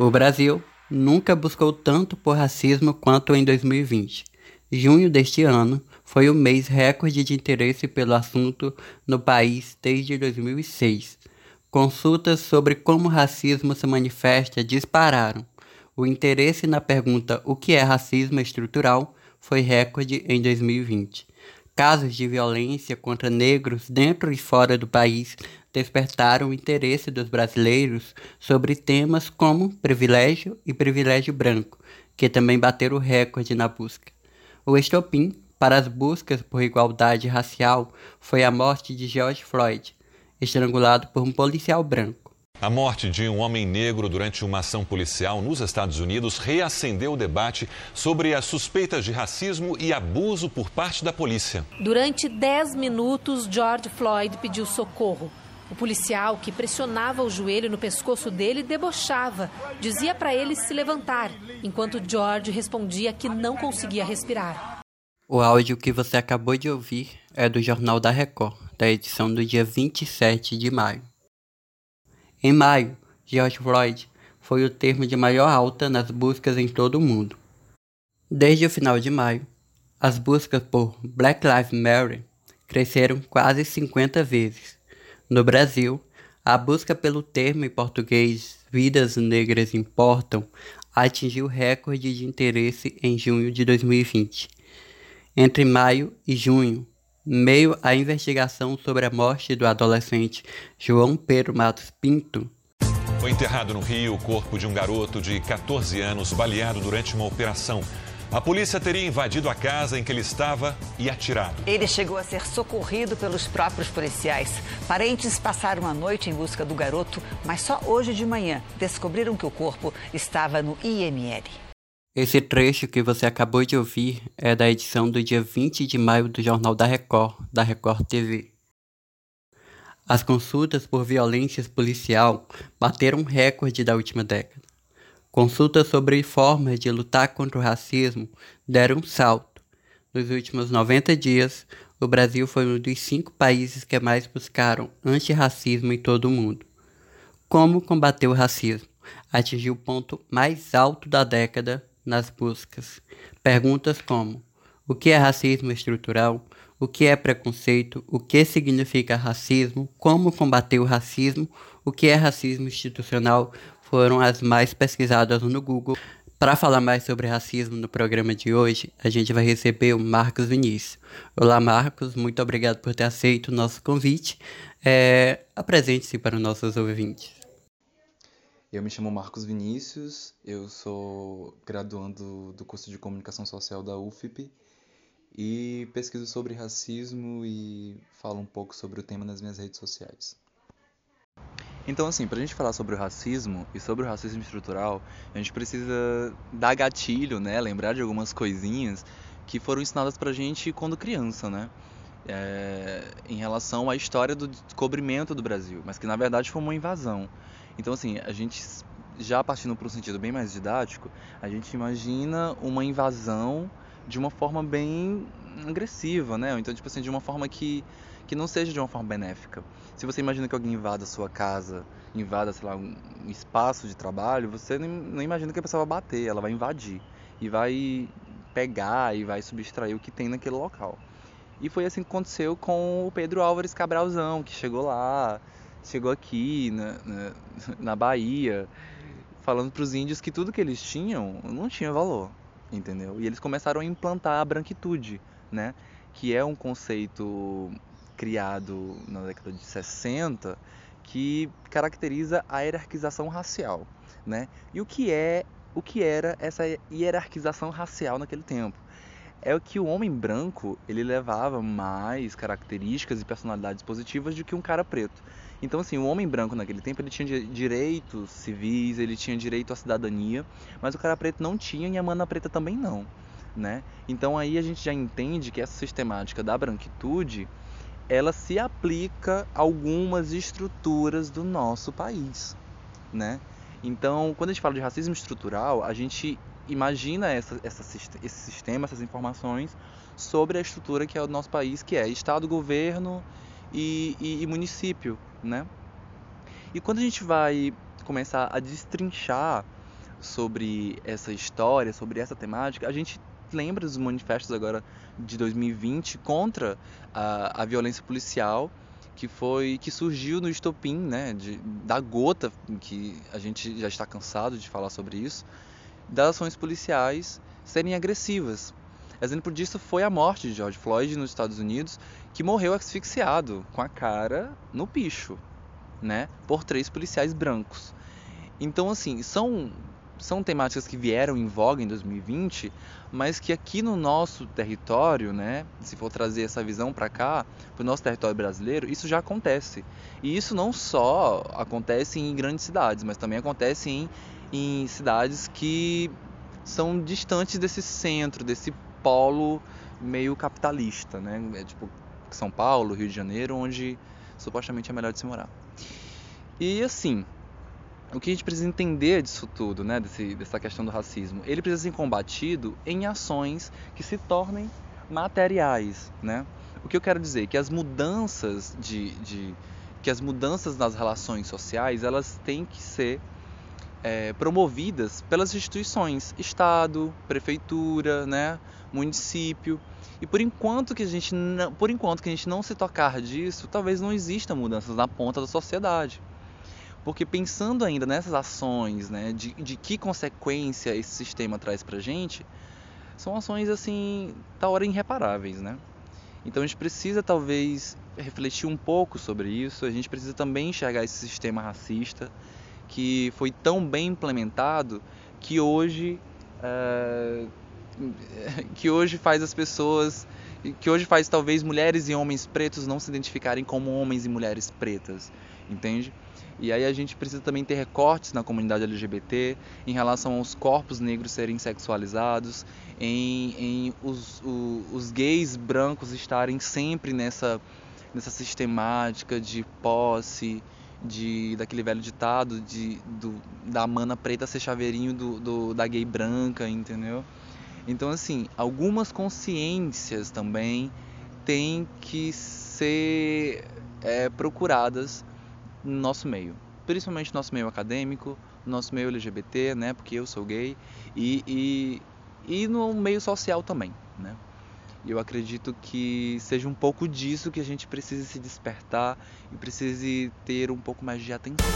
O Brasil nunca buscou tanto por racismo quanto em 2020. Junho deste ano foi o mês recorde de interesse pelo assunto no país desde 2006. Consultas sobre como o racismo se manifesta dispararam. O interesse na pergunta o que é racismo estrutural foi recorde em 2020. Casos de violência contra negros dentro e fora do país despertaram o interesse dos brasileiros sobre temas como privilégio e privilégio branco, que também bateram recorde na busca. O estopim para as buscas por igualdade racial foi a morte de George Floyd, estrangulado por um policial branco. A morte de um homem negro durante uma ação policial nos Estados Unidos reacendeu o debate sobre as suspeitas de racismo e abuso por parte da polícia. Durante 10 minutos, George Floyd pediu socorro. O policial, que pressionava o joelho no pescoço dele, debochava. Dizia para ele se levantar, enquanto George respondia que não conseguia respirar. O áudio que você acabou de ouvir é do Jornal da Record, da edição do dia 27 de maio. Em maio, George Floyd foi o termo de maior alta nas buscas em todo o mundo. Desde o final de maio, as buscas por Black Lives Matter cresceram quase 50 vezes. No Brasil, a busca pelo termo em português Vidas Negras Importam atingiu recorde de interesse em junho de 2020. Entre maio e junho, meio à investigação sobre a morte do adolescente João Pedro Matos Pinto. Foi enterrado no Rio o corpo de um garoto de 14 anos baleado durante uma operação. A polícia teria invadido a casa em que ele estava e atirado. Ele chegou a ser socorrido pelos próprios policiais. Parentes passaram a noite em busca do garoto, mas só hoje de manhã descobriram que o corpo estava no IML. Esse trecho que você acabou de ouvir é da edição do dia 20 de maio do Jornal da Record, da Record TV. As consultas por violência policial bateram recorde da última década. Consultas sobre formas de lutar contra o racismo deram um salto. Nos últimos 90 dias, o Brasil foi um dos cinco países que mais buscaram antirracismo em todo o mundo. Como combater o racismo? Atingiu o ponto mais alto da década nas buscas. Perguntas como: o que é racismo estrutural? O que é preconceito? O que significa racismo? Como combater o racismo? O que é racismo institucional? Foram as mais pesquisadas no Google. Para falar mais sobre racismo no programa de hoje, a gente vai receber o Marcos Vinícius. Olá, Marcos, muito obrigado por ter aceito o nosso convite. É, Apresente-se para os nossos ouvintes. Eu me chamo Marcos Vinícius, eu sou graduando do curso de Comunicação Social da UFP e pesquiso sobre racismo e falo um pouco sobre o tema nas minhas redes sociais. Então, assim, para a gente falar sobre o racismo e sobre o racismo estrutural, a gente precisa dar gatilho, né? Lembrar de algumas coisinhas que foram ensinadas para a gente quando criança, né? É, em relação à história do descobrimento do Brasil, mas que na verdade foi uma invasão. Então, assim, a gente já partindo para um sentido bem mais didático, a gente imagina uma invasão de uma forma bem agressiva, né? Então, tipo assim, de uma forma que, que não seja de uma forma benéfica. Se você imagina que alguém invada a sua casa, invada, sei lá, um espaço de trabalho, você não, não imagina que a pessoa vai bater, ela vai invadir e vai pegar e vai subtrair o que tem naquele local. E foi assim que aconteceu com o Pedro Álvares Cabralzão, que chegou lá, chegou aqui na, na, na Bahia, falando para os índios que tudo que eles tinham não tinha valor, entendeu? E eles começaram a implantar a branquitude, né? Que é um conceito criado na década de 60 que caracteriza a hierarquização racial, né? E o que é o que era essa hierarquização racial naquele tempo? É que o homem branco ele levava mais características e personalidades positivas do que um cara preto. Então, assim, o homem branco naquele tempo ele tinha direitos civis, ele tinha direito à cidadania, mas o cara preto não tinha e a mana preta também não, né? Então aí a gente já entende que essa sistemática da branquitude ela se aplica a algumas estruturas do nosso país, né? Então, quando a gente fala de racismo estrutural, a gente imagina essa, essa, esse sistema, essas informações sobre a estrutura que é o nosso país, que é Estado, governo e, e, e município, né? E quando a gente vai começar a destrinchar sobre essa história, sobre essa temática, a gente lembra dos manifestos agora de 2020 contra a, a violência policial que foi que surgiu no estopim, né, de, da gota que a gente já está cansado de falar sobre isso, das ações policiais serem agressivas. Exemplo disso foi a morte de George Floyd nos Estados Unidos, que morreu asfixiado com a cara no picho, né, por três policiais brancos. Então, assim, são são temáticas que vieram em voga em 2020, mas que aqui no nosso território, né, se for trazer essa visão para cá, para o nosso território brasileiro, isso já acontece. E isso não só acontece em grandes cidades, mas também acontece em, em cidades que são distantes desse centro, desse polo meio capitalista, né? É tipo São Paulo, Rio de Janeiro, onde supostamente é melhor de se morar. E assim, o que a gente precisa entender disso tudo, né, desse, dessa questão do racismo? Ele precisa ser combatido em ações que se tornem materiais, né? O que eu quero dizer é que as mudanças de, de que as mudanças nas relações sociais elas têm que ser é, promovidas pelas instituições, Estado, prefeitura, né, município. E por enquanto que a gente não, por enquanto que a gente não se tocar disso, talvez não exista mudanças na ponta da sociedade. Porque pensando ainda nessas ações, né, de, de que consequência esse sistema traz pra gente, são ações assim, da hora irreparáveis, né? Então a gente precisa talvez refletir um pouco sobre isso, a gente precisa também enxergar esse sistema racista que foi tão bem implementado que hoje é, que hoje faz as pessoas que hoje faz talvez mulheres e homens pretos não se identificarem como homens e mulheres pretas, entende? E aí a gente precisa também ter recortes na comunidade LGBT em relação aos corpos negros serem sexualizados, em, em os, o, os gays brancos estarem sempre nessa, nessa sistemática de posse, de daquele velho ditado de, do, da mana preta ser chaveirinho do, do, da gay branca, entendeu? Então, assim, algumas consciências também têm que ser é, procuradas no nosso meio, principalmente no nosso meio acadêmico, no nosso meio LGBT, né, porque eu sou gay, e, e, e no meio social também, né. E eu acredito que seja um pouco disso que a gente precisa se despertar e precise ter um pouco mais de atenção.